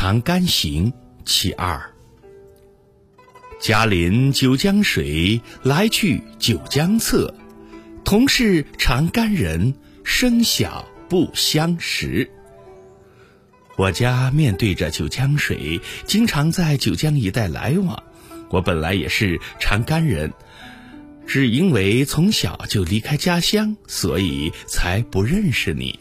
长干行其二。嘉临九江水，来去九江侧。同是长干人，生小不相识。我家面对着九江水，经常在九江一带来往。我本来也是长干人，只因为从小就离开家乡，所以才不认识你。